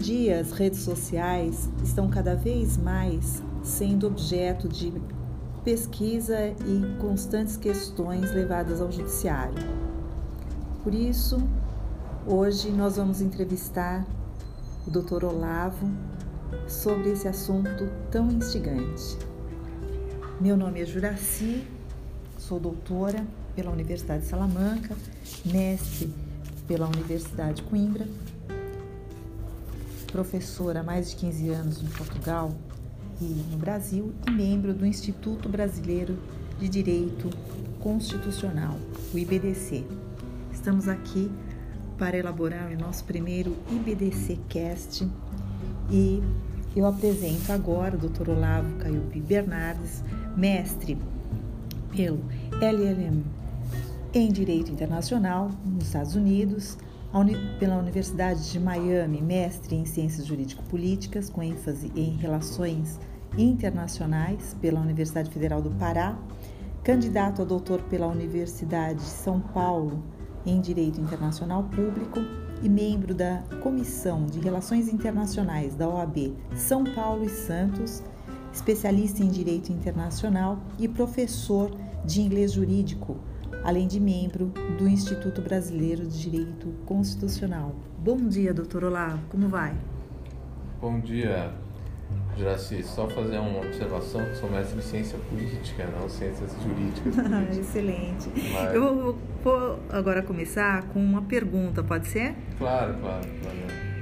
dia, as redes sociais estão cada vez mais sendo objeto de pesquisa e constantes questões levadas ao judiciário. Por isso, hoje nós vamos entrevistar o Dr. Olavo sobre esse assunto tão instigante. Meu nome é Juraci, sou doutora pela Universidade de Salamanca, mestre pela Universidade de Coimbra, professora há mais de 15 anos em Portugal e no Brasil e membro do Instituto Brasileiro de Direito Constitucional, o IBDC. Estamos aqui para elaborar o nosso primeiro IBDC Cast e eu apresento agora o Dr. Olavo Caiubi Bernardes, mestre pelo LLM em Direito Internacional nos Estados Unidos, pela Universidade de Miami, mestre em Ciências Jurídico-Políticas, com ênfase em Relações Internacionais, pela Universidade Federal do Pará, candidato a doutor pela Universidade de São Paulo em Direito Internacional Público e membro da Comissão de Relações Internacionais da OAB São Paulo e Santos, especialista em Direito Internacional e professor de Inglês Jurídico, além de membro do Instituto Brasileiro de Direito Constitucional. Bom dia, doutor Olavo, como vai? Bom dia, Juraci, só fazer uma observação que sou mestre em ciência política, não ciências jurídicas. Excelente. Mas... Eu vou agora começar com uma pergunta, pode ser? Claro, claro, claro.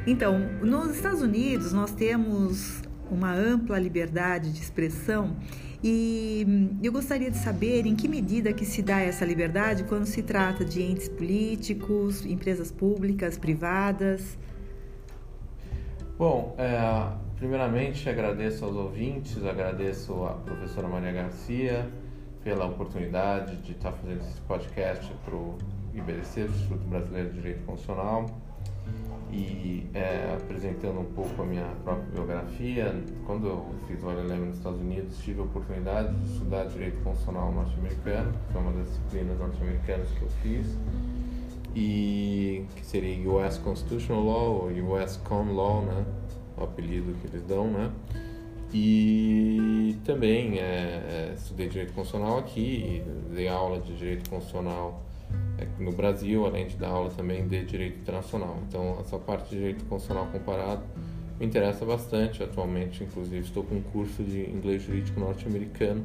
Então, nos Estados Unidos nós temos uma ampla liberdade de expressão e eu gostaria de saber em que medida que se dá essa liberdade quando se trata de entes políticos, empresas públicas, privadas. Bom, é, primeiramente agradeço aos ouvintes, agradeço à professora Maria Garcia pela oportunidade de estar fazendo esse podcast para o IBDC, Instituto Brasileiro de Direito Constitucional e é, apresentando um pouco a minha própria biografia. Quando eu fiz o LLM nos Estados Unidos, tive a oportunidade de estudar Direito Constitucional norte-americano, que foi uma das disciplinas norte-americanas que eu fiz, e que seria US Constitutional Law ou US Common Law, né? o apelido que eles dão, né? E também é, é estudei Direito Constitucional aqui, dei aula de Direito Constitucional no Brasil, além de dar aula também de direito internacional. Então, essa parte de direito constitucional comparado me interessa bastante. Atualmente, inclusive, estou com um curso de inglês jurídico norte-americano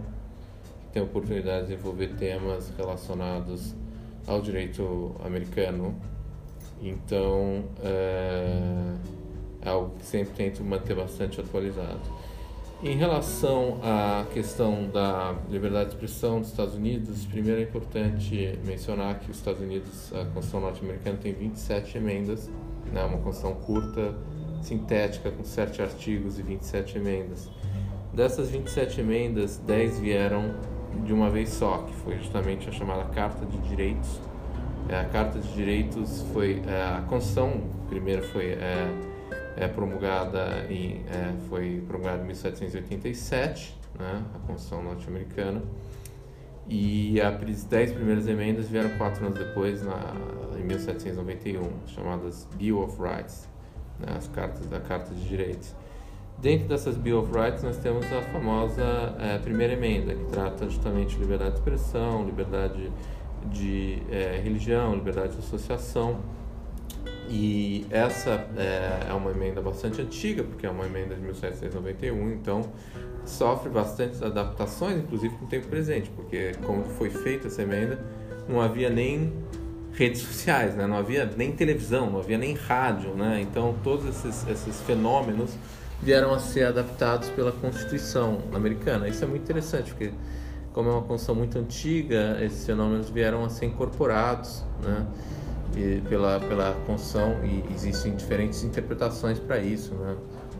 que tem a oportunidade de desenvolver temas relacionados ao direito americano. Então, é, é algo que sempre tento manter bastante atualizado. Em relação à questão da liberdade de expressão dos Estados Unidos, primeiro é importante mencionar que os Estados Unidos, a Constituição norte-americana tem 27 emendas, né, uma Constituição curta, sintética, com 7 artigos e 27 emendas. Dessas 27 emendas, 10 vieram de uma vez só, que foi justamente a chamada Carta de Direitos. É, a Carta de Direitos foi é, a Constituição, primeiro foi é, é promulgada em, é, foi promulgada em 1787, né, a Constituição norte-americana, e as dez primeiras emendas vieram quatro anos depois, na, em 1791, chamadas Bill of Rights, né, as cartas da Carta de Direitos. Dentro dessas Bill of Rights nós temos a famosa é, primeira emenda, que trata justamente de liberdade de expressão, liberdade de é, religião, liberdade de associação, e essa é, é, uma emenda bastante antiga, porque é uma emenda de 1791, então sofre bastantes adaptações, inclusive com o tempo presente, porque como foi feita essa emenda, não havia nem redes sociais, né? não havia nem televisão, não havia nem rádio, né? então todos esses, esses fenômenos vieram a ser adaptados pela Constituição americana. Isso é muito interessante, porque como é uma Constituição muito antiga, esses fenômenos vieram a ser incorporados, né? Pela, pela Constituição e existem diferentes interpretações para isso, né?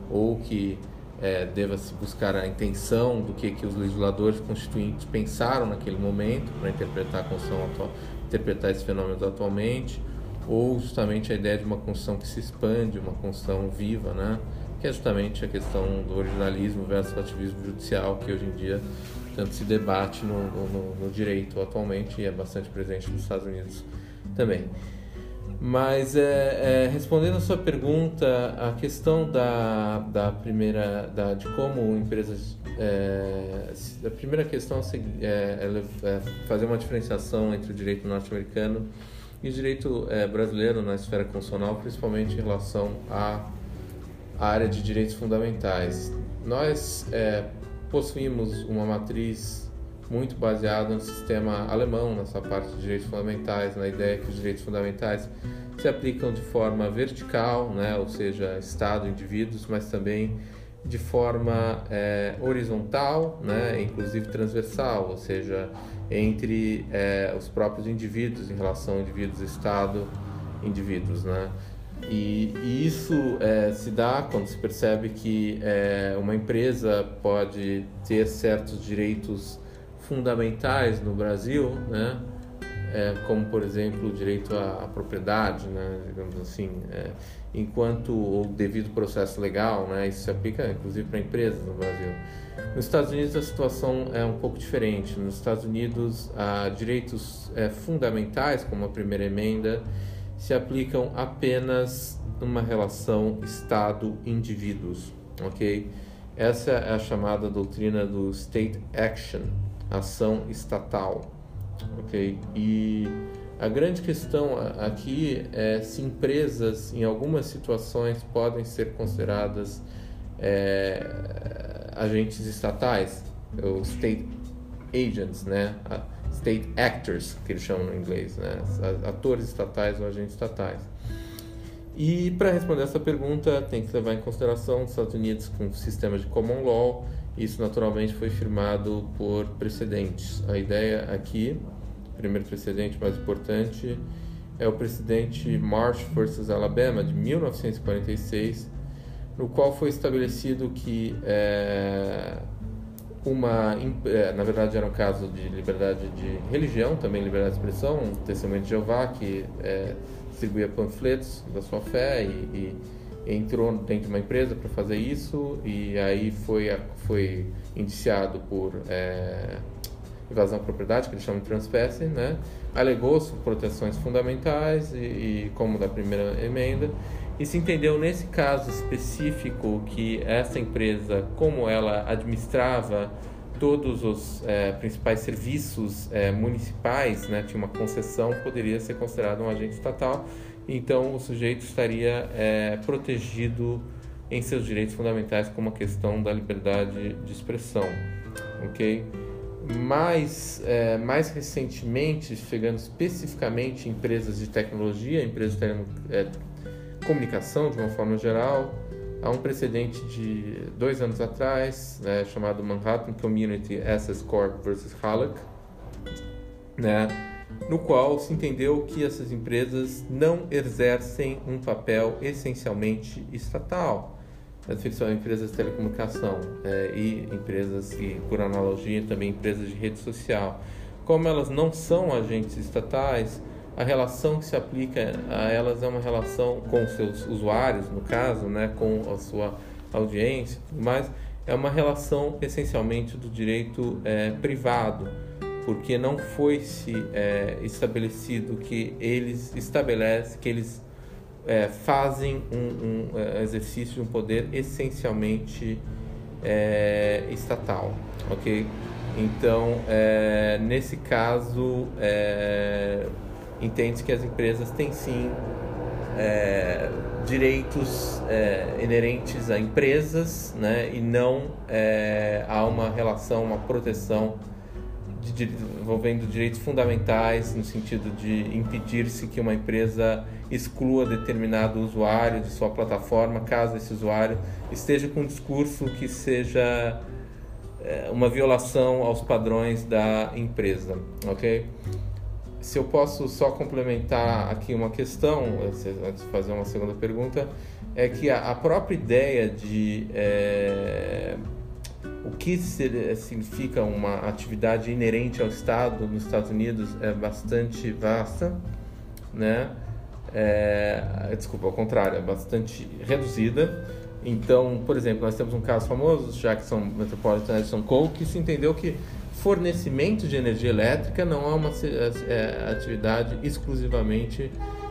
ou que é, deva se buscar a intenção do que, que os legisladores constituintes pensaram naquele momento para interpretar a Constituição atual, interpretar esses fenômenos atualmente, ou justamente a ideia de uma Constituição que se expande, uma Constituição viva, né? que é justamente a questão do originalismo versus ativismo judicial que hoje em dia tanto se debate no, no, no direito atualmente e é bastante presente nos Estados Unidos também. Mas é, é, respondendo a sua pergunta, a questão da, da primeira, da, de como empresas, é, a primeira questão é, é, é, fazer uma diferenciação entre o direito norte-americano e o direito é, brasileiro na esfera constitucional, principalmente em relação à área de direitos fundamentais. Nós é, possuímos uma matriz muito baseada no sistema alemão, nessa parte de direitos fundamentais, na ideia que os direitos fundamentais se aplicam de forma vertical, né, ou seja, Estado, indivíduos, mas também de forma é, horizontal, né, inclusive transversal, ou seja, entre é, os próprios indivíduos em relação a indivíduos, Estado, indivíduos, né? E, e isso é, se dá quando se percebe que uma empresa pode ter certos direitos fundamentais no Brasil, né? É, como por exemplo o direito à, à propriedade, né? digamos assim, é, enquanto o devido processo legal, né? isso se aplica inclusive para empresas no Brasil. Nos Estados Unidos a situação é um pouco diferente. Nos Estados Unidos, há direitos é, fundamentais, como a primeira emenda, se aplicam apenas numa relação Estado-indivíduos, ok? Essa é a chamada doutrina do state action, ação estatal, ok? E a grande questão aqui é se empresas, em algumas situações, podem ser consideradas é, agentes estatais, ou state agents, né? State actors, que eles chamam no inglês, né? Atores estatais ou agentes estatais. E para responder essa pergunta, tem que levar em consideração os Estados Unidos com o sistema de common law. Isso naturalmente foi firmado por precedentes. A ideia aqui, primeiro precedente mais importante, é o precedente Marsh versus Alabama de 1946, no qual foi estabelecido que é, uma, é, na verdade era um caso de liberdade de religião, também liberdade de expressão, um testemunho de Jeová que é, distribuía panfletos da sua fé e, e entrou dentro de uma empresa para fazer isso e aí foi, foi indiciado por é, invasão à propriedade, que eles chamam de transpassing, né? alegou proteções fundamentais e, e como da primeira emenda e se entendeu nesse caso específico que essa empresa, como ela administrava todos os é, principais serviços é, municipais, né, tinha uma concessão, poderia ser considerado um agente estatal. Então, o sujeito estaria é, protegido em seus direitos fundamentais, como a questão da liberdade de expressão, ok? Mais, é, mais recentemente, chegando especificamente em empresas de tecnologia, empresas de é, comunicação de uma forma geral. Há um precedente de dois anos atrás, né, chamado Manhattan Community Access Corp versus Halleck, né, no qual se entendeu que essas empresas não exercem um papel essencialmente estatal. São empresas de telecomunicação é, e empresas, e por analogia, também empresas de rede social. Como elas não são agentes estatais, a relação que se aplica a elas é uma relação com seus usuários, no caso, né, com a sua audiência, mas é uma relação essencialmente do direito é, privado, porque não foi se é, estabelecido que eles estabelecem, que eles é, fazem um, um, é, exercício de um poder essencialmente é, estatal, ok? Então, é, nesse caso, entende que as empresas têm sim é, direitos é, inerentes a empresas né, e não é, há uma relação, uma proteção de, envolvendo direitos fundamentais no sentido de impedir-se que uma empresa exclua determinado usuário de sua plataforma caso esse usuário esteja com um discurso que seja é, uma violação aos padrões da empresa, ok? se eu posso só complementar aqui uma questão, antes de fazer uma segunda pergunta, é que a, própria ideia de é, o que significa uma atividade inerente ao Estado nos Estados Unidos é bastante vasta, né? É, desculpa, ao contrário, é bastante reduzida. Então, por exemplo, nós temos um caso famoso, Jackson Metropolitan Edison Coal, que se entendeu que fornecimento de energia elétrica não é uma é, atividade exclusivamente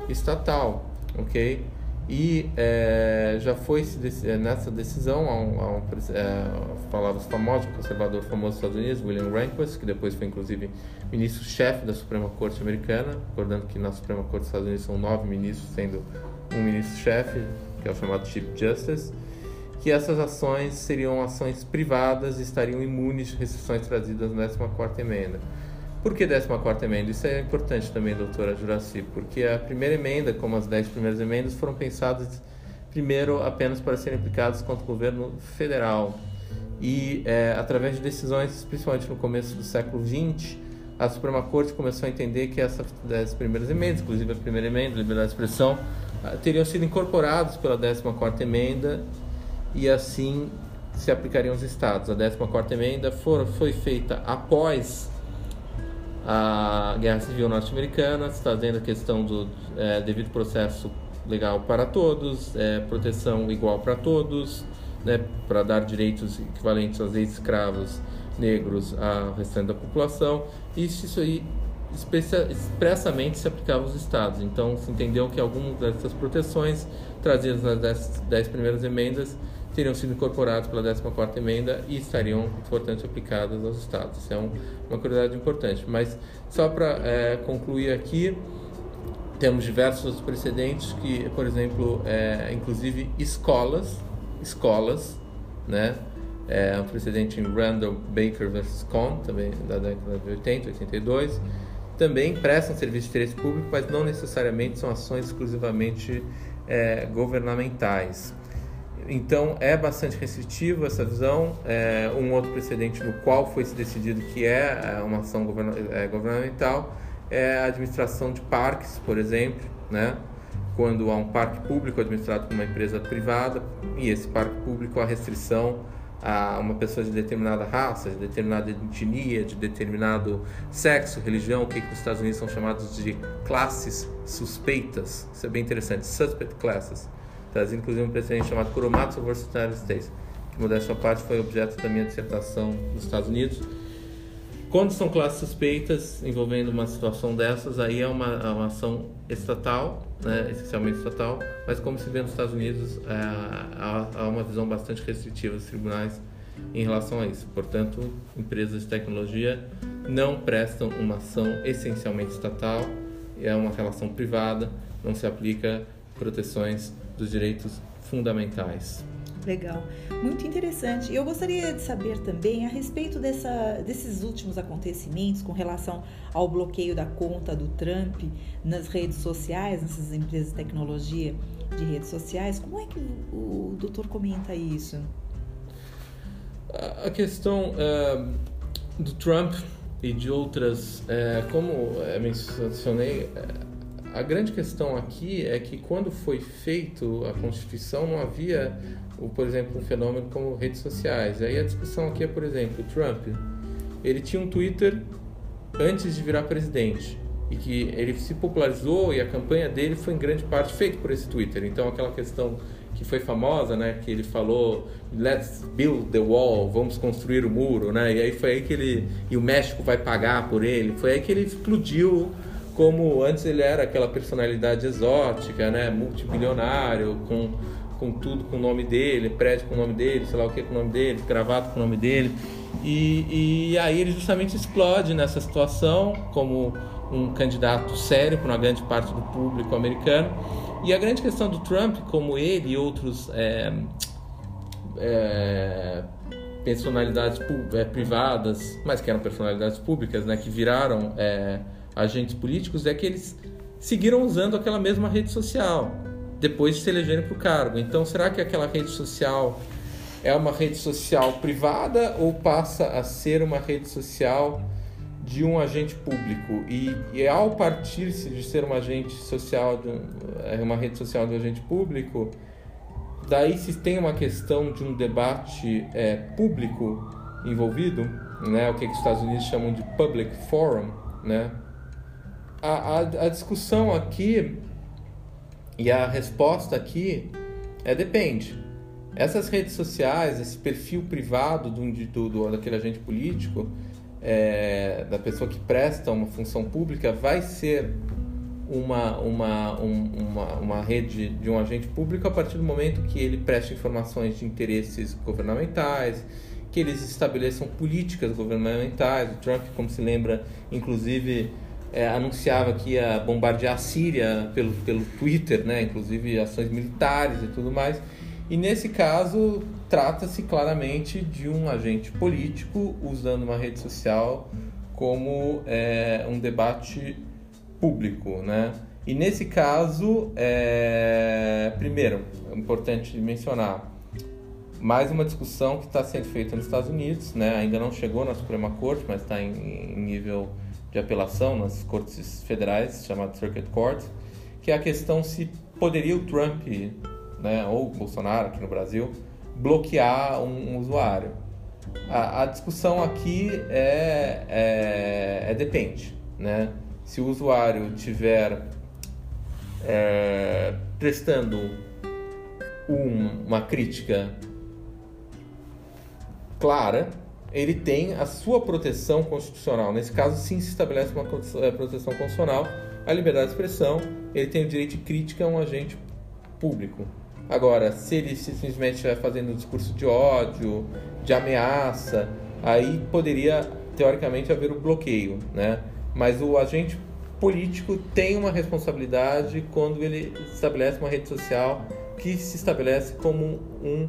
estatal, ok? E é, já foi é, nessa decisão, há um, há um é, palavras famosas, o conservador famoso dos Estados Unidos, William Rehnquist, que depois foi inclusive ministro-chefe da Suprema Corte Americana, recordando que na Suprema Corte dos Estados Unidos são nove ministros, sendo um ministro-chefe, que é o chamado Chief Justice, que essas ações seriam ações privadas e estariam imunes de restrições trazidas na 14ª emenda. Por que 14 emenda? Isso é importante também, doutora Juraci, porque a primeira emenda, como as 10 primeiras emendas, foram pensadas primeiro apenas para serem aplicadas contra o governo federal. E é, através de decisões, principalmente no começo do século XX, a Suprema Corte começou a entender que essas 10 primeiras emendas, inclusive a primeira emenda, liberdade de expressão, ah, teriam sido incorporados pela 14 emenda e assim se aplicariam aos estados. A 14 emenda for, foi feita após a Guerra Civil Norte-Americana, trazendo a questão do é, devido processo legal para todos, é, proteção igual para todos, né, para dar direitos equivalentes às leis escravos negros ao restante da população. E isso aí expressamente se aplicava aos estados. Então, se entendeu que algumas dessas proteções trazidas nas dez primeiras emendas teriam sido incorporados pela 14ª emenda e estariam, portanto, aplicadas aos estados. Isso é um, uma curiosidade importante. Mas, só para é, concluir aqui, temos diversos precedentes que, por exemplo, é, inclusive escolas, escolas, né? É um precedente em Randall Baker vs. Cohn, também da década de 80, 82, também prestam serviço de interesse público, mas não necessariamente são ações exclusivamente é, governamentais. Então é bastante restritivo essa visão. É, um outro precedente no qual foi se decidido que é, é uma ação é, governamental é a administração de parques, por exemplo, né? quando há um parque público administrado por uma empresa privada e esse parque público há restrição a uma pessoa de determinada raça, de determinada etnia, de determinado sexo, religião, o que, que os Estados Unidos são chamados de classes suspeitas. Isso é bem interessante, suspect classes trazia inclusive um precedente chamado Kuromatsu vs United States, que, modéstia à parte, foi objeto da minha dissertação nos Estados Unidos. Quando são classes suspeitas envolvendo uma situação dessas, aí é uma, é uma ação estatal, né, essencialmente estatal, mas como se vê nos Estados Unidos, é, há, há uma visão bastante restritiva dos tribunais em relação a isso. Portanto, empresas de tecnologia não prestam uma ação essencialmente estatal, é uma relação privada, não se aplica proteções dos direitos fundamentais. Legal, muito interessante. Eu gostaria de saber também a respeito dessa, desses últimos acontecimentos com relação ao bloqueio da conta do Trump nas redes sociais, nessas empresas de tecnologia de redes sociais. Como é que o, o doutor comenta isso? A questão uh, do Trump e de outras, uh, como mencionei, uh, a grande questão aqui é que quando foi feito a Constituição não havia, por exemplo, um fenômeno como redes sociais. Aí a discussão aqui é, por exemplo, Trump, ele tinha um Twitter antes de virar presidente e que ele se popularizou e a campanha dele foi em grande parte feita por esse Twitter. Então aquela questão que foi famosa, né, que ele falou let's build the wall, vamos construir o muro, né? E aí foi aí que ele e o México vai pagar por ele. Foi aí que ele explodiu como antes ele era aquela personalidade exótica, né, multibilionário, com, com tudo com o nome dele, prédio com o nome dele, sei lá o que com o nome dele, gravado com o nome dele. E, e aí ele justamente explode nessa situação como um candidato sério para uma grande parte do público americano. E a grande questão do Trump, como ele e outros é, é, personalidades é, privadas, mas que eram personalidades públicas, né, que viraram é, agentes políticos é que eles seguiram usando aquela mesma rede social depois de se elegerem para o cargo. Então, será que aquela rede social é uma rede social privada ou passa a ser uma rede social de um agente público? E, e ao partir-se de ser uma agente social, de é uma rede social de um agente público, daí se tem uma questão de um debate é, público envolvido, né? O que, que os Estados Unidos chamam de public forum, né? A, a, a discussão aqui e a resposta aqui é depende. Essas redes sociais, esse perfil privado do, do, do daquele agente político, é, da pessoa que presta uma função pública, vai ser uma, uma, um, uma, uma rede de um agente público a partir do momento que ele preste informações de interesses governamentais, que eles estabeleçam políticas governamentais. O Trump, como se lembra, inclusive é, anunciava que ia bombardear a Síria pelo, pelo Twitter, né? inclusive ações militares e tudo mais. E nesse caso, trata-se claramente de um agente político usando uma rede social como é, um debate público, né? E nesse caso, é... primeiro, é importante mencionar mais uma discussão que está sendo feita nos Estados Unidos, né? Ainda não chegou na Suprema Corte, mas está em, em, nível de apelação nas cortes federais, chamado Circuit Court, que é a questão se poderia o Trump, né, ou o Bolsonaro aqui no Brasil, bloquear um, um usuário. A, a, discussão aqui é, é, é depende, né? se o usuário tiver é, prestando um, uma crítica clara, ele tem a sua proteção constitucional. Nesse caso, sim, se estabelece uma é, proteção constitucional à liberdade de expressão, ele tem o direito de crítica a um agente público. Agora, se ele simplesmente estiver fazendo um discurso de ódio, de ameaça, aí poderia, teoricamente, haver o um bloqueio, né? Mas o agente político tem uma responsabilidade quando ele estabelece uma rede social que se estabelece como um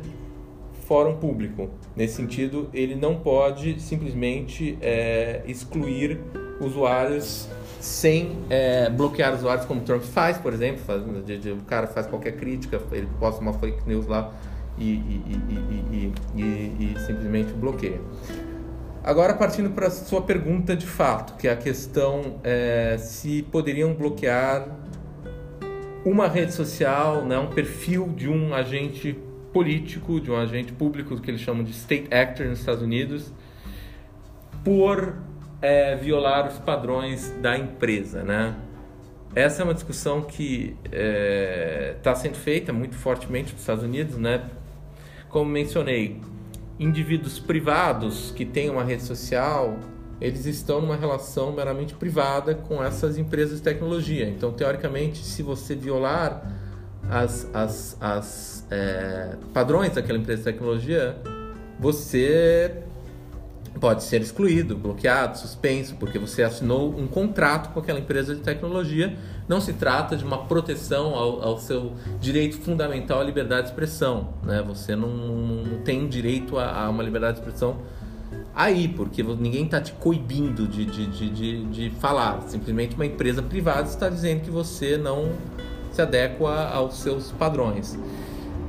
fórum público. Nesse sentido, ele não pode simplesmente é, excluir usuários sem é, bloquear usuários, como o Trump faz, por exemplo. Faz, o cara faz qualquer crítica, ele posta uma fake news lá e, e, e, e simplesmente bloqueia. Agora, partindo para a sua pergunta de fato, que é a questão é, se poderiam bloquear uma rede social, né, um perfil de um agente político, de um agente público, que eles chamam de state actor nos Estados Unidos, por é, violar os padrões da empresa, né? Essa é uma discussão que está é, tá sendo feita muito fortemente nos Estados Unidos, né? Como mencionei, indivíduos privados que têm uma rede social, eles estão numa relação meramente privada com essas empresas de tecnologia. Então, teoricamente, se você violar as, as, as é, padrões daquela empresa de tecnologia, você pode ser excluído, bloqueado, suspenso, porque você assinou um contrato com aquela empresa de tecnologia. Não se trata de uma proteção ao, ao seu direito fundamental à liberdade de expressão. Né? Você não, tem direito a, a, uma liberdade de expressão aí, porque ninguém está te coibindo de, de, de, de, de falar. Simplesmente uma empresa privada está dizendo que você não se adequa aos seus padrões.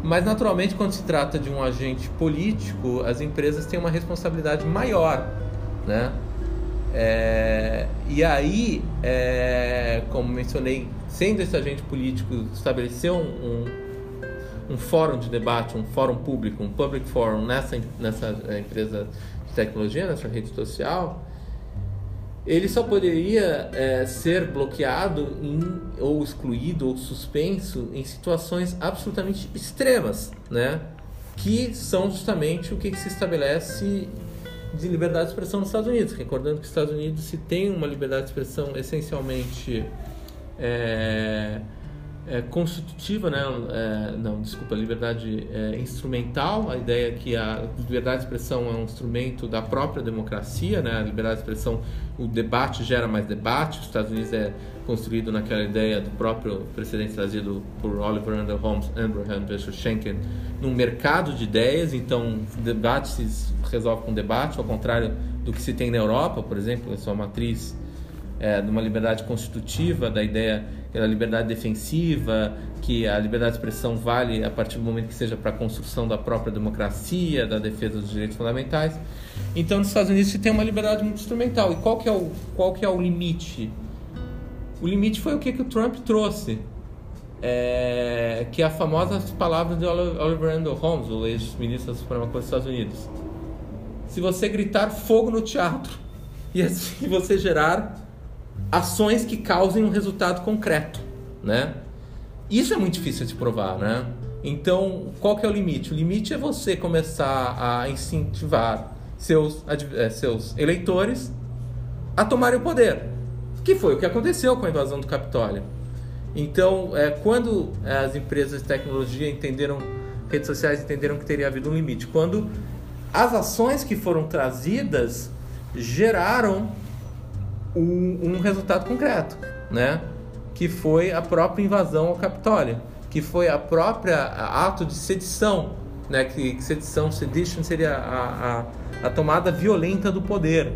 Mas, naturalmente, quando se trata de um agente político, as empresas têm uma responsabilidade maior, né? É, e aí, é, como mencionei, sendo esse agente político, estabelecer um, um, um, fórum de debate, um fórum público, um public forum nessa, nessa empresa de tecnologia, nessa rede social, ele só poderia é, ser bloqueado em, ou excluído ou suspenso em situações absolutamente extremas, né? Que são justamente o que se estabelece de liberdade de expressão nos Estados Unidos. Recordando que os Estados Unidos se tem uma liberdade de expressão essencialmente é, é, constitutiva, né? É, não, desculpa, liberdade é, instrumental. A ideia é que a liberdade de expressão é um instrumento da própria democracia, né? A liberdade de expressão, o debate gera mais debate. Os Estados Unidos é construído naquela ideia do próprio precedente trazido por Oliver Wendell Holmes, Abraham versus Schenken, num mercado de ideias. Então, debate se resolve com debate, ao contrário do que se tem na Europa, por exemplo, a sua matriz é, de uma liberdade constitutiva, da ideia da liberdade defensiva, que a liberdade de expressão vale a partir do momento que seja para a construção da própria democracia, da defesa dos direitos fundamentais. Então, nos Estados Unidos se tem uma liberdade muito instrumental. E qual que é o, qual que é o limite? O limite foi o que, que o Trump trouxe, é, que é a famosa palavra de Oliver Wendell Holmes, o ex-ministro da Suprema Corte dos Estados Unidos. Se você gritar fogo no teatro e assim você gerar ações que causem um resultado concreto, né? Isso é muito difícil de provar, né? Então, qual que é o limite? O limite é você começar a incentivar seus, é, seus eleitores a tomarem o poder. Que foi o que aconteceu com a invasão do Capitólio. Então, é, quando as empresas de tecnologia entenderam, redes sociais entenderam que teria havido um limite, quando as ações que foram trazidas geraram um, um resultado concreto, né? Que foi a própria invasão ao Capitólio, que foi a própria ato de sedição, né? Que, que sedição, sedition seria a, a, a tomada violenta do poder.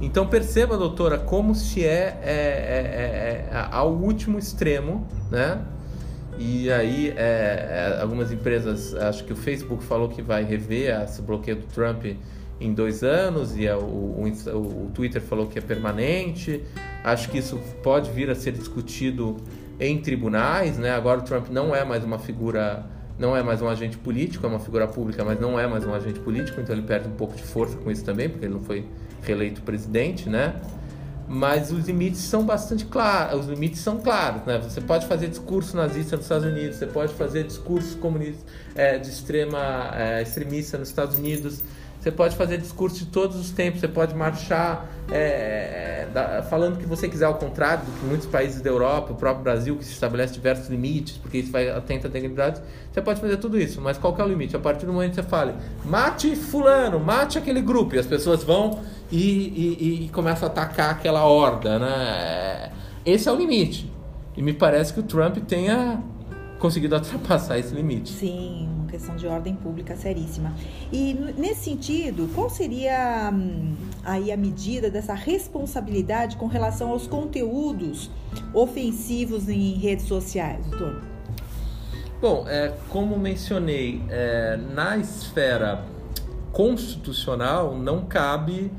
Então perceba, doutora, como se é, é, é, é, é ao último extremo, né? E aí é, é, algumas empresas, acho que o Facebook falou que vai rever esse bloqueio do Trump em dois anos e o, o, o, Twitter falou que é permanente. Acho que isso pode vir a ser discutido em tribunais, né? Agora o Trump não é mais uma figura, não é mais um agente político, é uma figura pública, mas não é mais um agente político, então ele perde um pouco de força com isso também, porque ele não foi reeleito presidente, né? Mas os limites são bastante claros, os limites são claros, né? Você pode fazer discurso nazista nos Estados Unidos, você pode fazer discurso comunista, é, de extrema é, extremista nos Estados Unidos, você pode fazer discurso de todos os tempos, você pode marchar é, da, falando o que você quiser, ao contrário do que muitos países da Europa, o próprio Brasil, que se estabelece diversos limites, porque isso vai atenta à liberdade. Você pode fazer tudo isso, mas qual é o limite? A partir do momento que você fale, mate fulano, mate aquele grupo, e as pessoas vão e, e, e começam a atacar aquela horda, né? Esse é o limite. E me parece que o Trump tenha conseguido ultrapassar esse limite. Sim, questão de ordem pública seríssima. E nesse sentido, qual seria hum, aí a medida dessa responsabilidade com relação aos conteúdos ofensivos em redes sociais, doutor? Bom, é, como mencionei, é, na esfera constitucional não cabe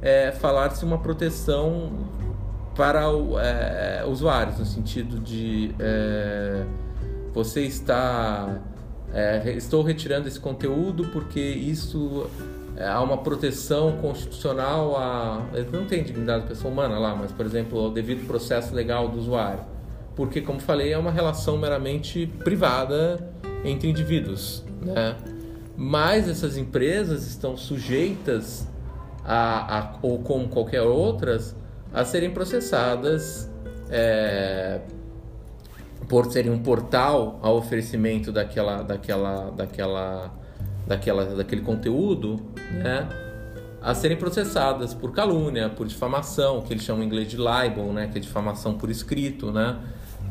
é, falar-se uma proteção para é, usuários, no sentido de é, você está é, estou retirando esse conteúdo porque isso é, há uma proteção constitucional a não tem dignidade da pessoa humana lá, mas por exemplo o devido processo legal do usuário, porque como falei é uma relação meramente privada entre indivíduos, né? Mas essas empresas estão sujeitas a, a ou como qualquer outras a serem processadas é, por serem um portal ao oferecimento daquela, daquela, daquela, daquela, daquele conteúdo, né? A serem processadas por calúnia, por difamação, que eles chamam em inglês de libel, né? Que é difamação por escrito, né?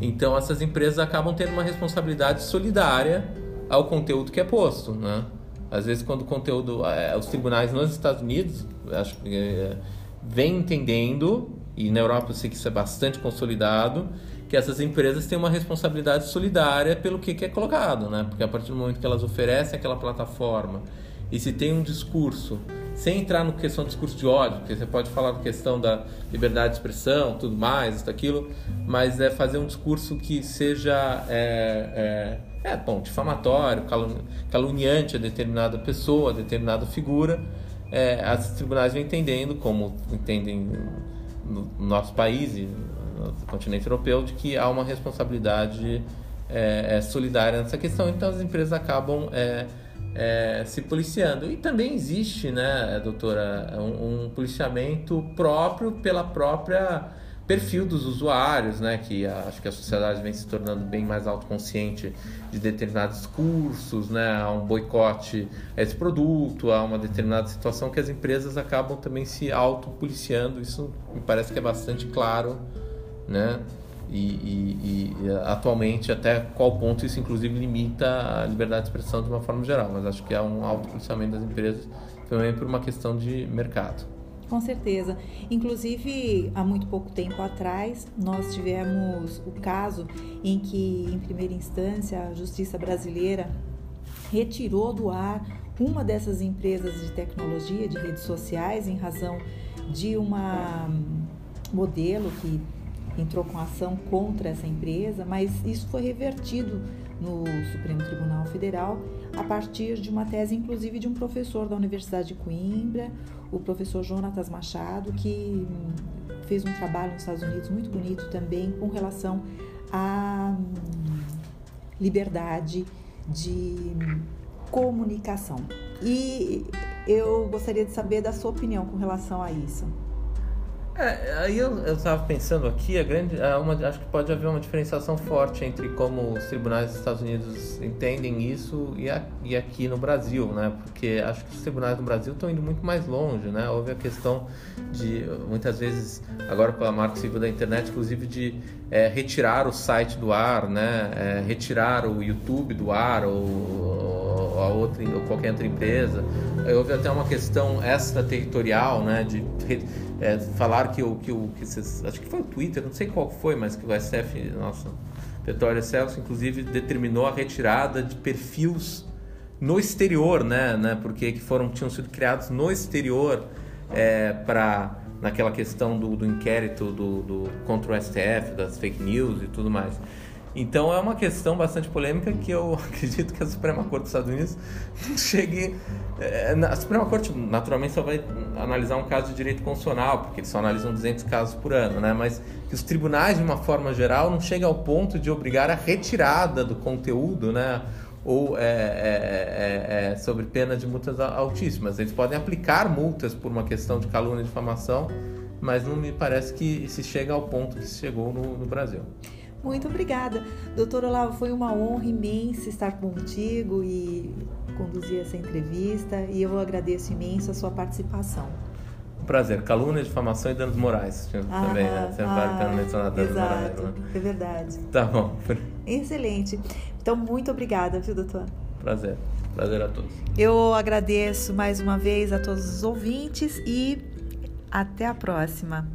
Então essas empresas acabam tendo uma responsabilidade solidária ao conteúdo que é posto, né? Às vezes quando o conteúdo, é, os tribunais nos Estados Unidos, acho que é, vem entendendo e na Europa eu sei que isso é bastante consolidado que essas empresas têm uma responsabilidade solidária pelo que, que é colocado, né? Porque a partir do momento que elas oferecem aquela plataforma e se tem um discurso, sem entrar no questão do discurso de ódio, porque você pode falar da questão da liberdade de expressão, tudo mais, isso, aquilo, mas é fazer um discurso que seja é, é, é bom, difamatório, caluniante a determinada pessoa, a determinada figura, é, as tribunais vão entendendo, como entendem no nosso país e no continente europeu de que há uma responsabilidade é, é, solidária nessa questão, então as empresas acabam é, é se policiando. E também existe, né, doutora, um, um, policiamento próprio pela própria perfil dos usuários, né, que a, acho que a sociedade vem se tornando bem mais autoconsciente de determinados cursos, né, há um boicote a esse produto, há uma determinada situação que as empresas acabam também se autopoliciando, isso me parece que é bastante claro né? E, e, e, atualmente até qual ponto isso inclusive limita a liberdade de expressão de uma forma geral, mas acho que há um alto policiamento das empresas também por uma questão de mercado. Com certeza. Inclusive, há muito pouco tempo atrás, nós tivemos o caso em que, em primeira instância, a justiça brasileira retirou do ar uma dessas empresas de tecnologia, de redes sociais, em razão de uma modelo que entrou com ação contra essa empresa, mas isso foi revertido no Supremo Tribunal Federal a partir de uma tese, inclusive, de um professor da Universidade de Coimbra, o professor Jonatas Machado, que fez um trabalho nos Estados Unidos muito bonito também com relação à liberdade de comunicação. E eu gostaria de saber da sua opinião com relação a isso. É, aí eu estava pensando aqui, a grande, a uma, acho que pode haver uma diferenciação forte entre como os tribunais dos Estados Unidos entendem isso e, a, e aqui no Brasil, né? Porque acho que os tribunais no Brasil estão indo muito mais longe, né? Houve a questão de, muitas vezes, agora com a marca civil da internet, inclusive de é, retirar o site do ar, né? É, retirar o YouTube do ar ou, ou, a outra, ou qualquer outra empresa. Houve até uma questão extraterritorial, né? De é, que o que o que vocês, acho que foi o Twitter, não sei qual foi, mas que o SF, nossa, Petróleo Celso, inclusive determinou a retirada de perfis no exterior, né, né, porque que foram tinham sido criados no exterior é, para naquela questão do, do inquérito do, do contra o STF, das fake news e tudo mais. Então é uma questão bastante polêmica que eu acredito que a Suprema Corte dos Estados Unidos chegue. É, a Suprema Corte naturalmente só vai analisar um caso de direito constitucional, porque eles só analisam 200 casos por ano, né? Mas que os tribunais, de uma forma geral, não chegam ao ponto de obrigar a retirada do conteúdo, né? Ou é, é, é sobre pena de multas altíssimas. Eles podem aplicar multas por uma questão de calúnia e difamação, mas não me parece que se chega ao ponto que se chegou no, no Brasil. Muito obrigada. Doutor Olavo, foi uma honra imensa estar contigo e conduzir essa entrevista e eu agradeço imenso a sua participação. Um prazer. Calúnia, difamação e danos morais. Ah, também, né? Sempre ah, vale mencionar danos exato, morais. Né? É verdade. Tá bom. Excelente. Então, muito obrigada, viu, doutor? Prazer. Prazer a todos. Eu agradeço mais uma vez a todos os ouvintes e até a próxima.